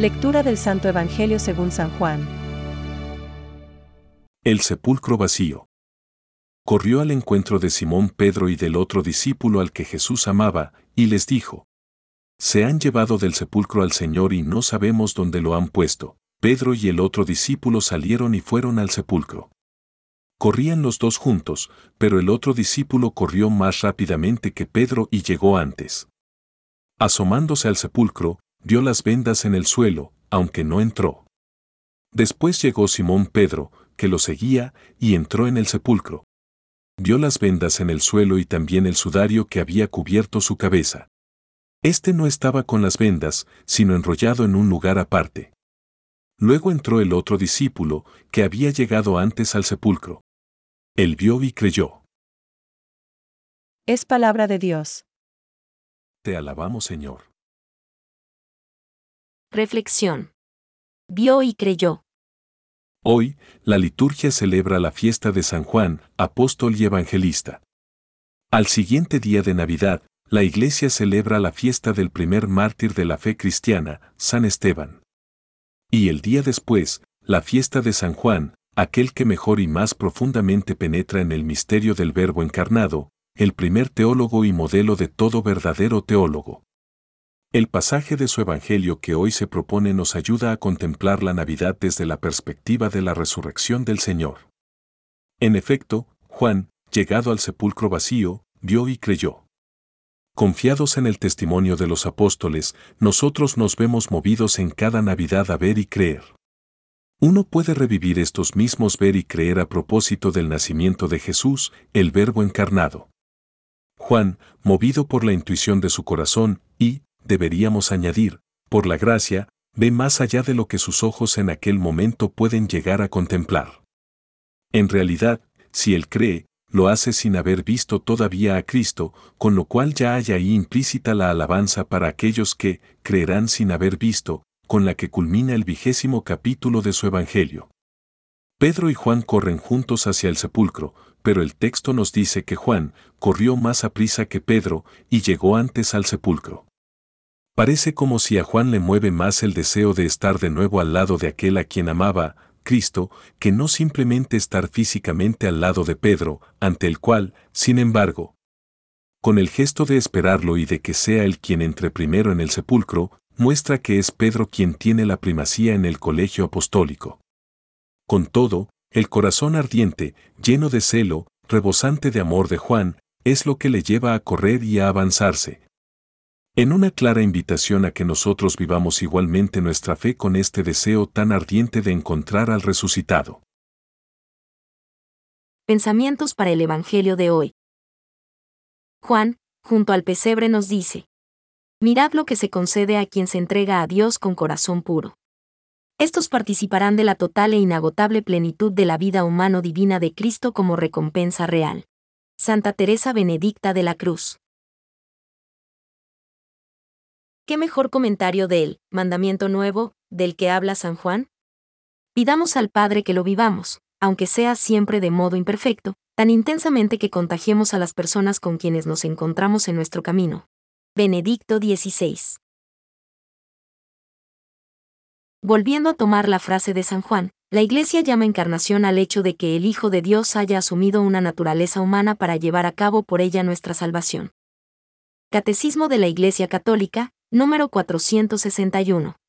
Lectura del Santo Evangelio según San Juan. El sepulcro vacío. Corrió al encuentro de Simón Pedro y del otro discípulo al que Jesús amaba, y les dijo, Se han llevado del sepulcro al Señor y no sabemos dónde lo han puesto. Pedro y el otro discípulo salieron y fueron al sepulcro. Corrían los dos juntos, pero el otro discípulo corrió más rápidamente que Pedro y llegó antes. Asomándose al sepulcro, vio las vendas en el suelo, aunque no entró. Después llegó Simón Pedro, que lo seguía, y entró en el sepulcro. Vio las vendas en el suelo y también el sudario que había cubierto su cabeza. Este no estaba con las vendas, sino enrollado en un lugar aparte. Luego entró el otro discípulo, que había llegado antes al sepulcro. Él vio y creyó. Es palabra de Dios. Te alabamos, Señor. Reflexión. Vio y creyó. Hoy, la liturgia celebra la fiesta de San Juan, apóstol y evangelista. Al siguiente día de Navidad, la Iglesia celebra la fiesta del primer mártir de la fe cristiana, San Esteban. Y el día después, la fiesta de San Juan, aquel que mejor y más profundamente penetra en el misterio del Verbo encarnado, el primer teólogo y modelo de todo verdadero teólogo. El pasaje de su Evangelio que hoy se propone nos ayuda a contemplar la Navidad desde la perspectiva de la resurrección del Señor. En efecto, Juan, llegado al sepulcro vacío, vio y creyó. Confiados en el testimonio de los apóstoles, nosotros nos vemos movidos en cada Navidad a ver y creer. Uno puede revivir estos mismos ver y creer a propósito del nacimiento de Jesús, el Verbo encarnado. Juan, movido por la intuición de su corazón, y, deberíamos añadir, por la gracia, ve más allá de lo que sus ojos en aquel momento pueden llegar a contemplar. En realidad, si él cree, lo hace sin haber visto todavía a Cristo, con lo cual ya hay ahí implícita la alabanza para aquellos que creerán sin haber visto, con la que culmina el vigésimo capítulo de su Evangelio. Pedro y Juan corren juntos hacia el sepulcro, pero el texto nos dice que Juan corrió más a prisa que Pedro y llegó antes al sepulcro. Parece como si a Juan le mueve más el deseo de estar de nuevo al lado de aquel a quien amaba, Cristo, que no simplemente estar físicamente al lado de Pedro, ante el cual, sin embargo, con el gesto de esperarlo y de que sea él quien entre primero en el sepulcro, muestra que es Pedro quien tiene la primacía en el colegio apostólico. Con todo, el corazón ardiente, lleno de celo, rebosante de amor de Juan, es lo que le lleva a correr y a avanzarse, en una clara invitación a que nosotros vivamos igualmente nuestra fe con este deseo tan ardiente de encontrar al resucitado. Pensamientos para el Evangelio de hoy. Juan, junto al pesebre nos dice, Mirad lo que se concede a quien se entrega a Dios con corazón puro. Estos participarán de la total e inagotable plenitud de la vida humano-divina de Cristo como recompensa real. Santa Teresa Benedicta de la Cruz. ¿Qué mejor comentario del mandamiento nuevo del que habla San Juan? Pidamos al Padre que lo vivamos, aunque sea siempre de modo imperfecto, tan intensamente que contagiemos a las personas con quienes nos encontramos en nuestro camino. Benedicto XVI. Volviendo a tomar la frase de San Juan, la Iglesia llama encarnación al hecho de que el Hijo de Dios haya asumido una naturaleza humana para llevar a cabo por ella nuestra salvación. Catecismo de la Iglesia Católica, número 461.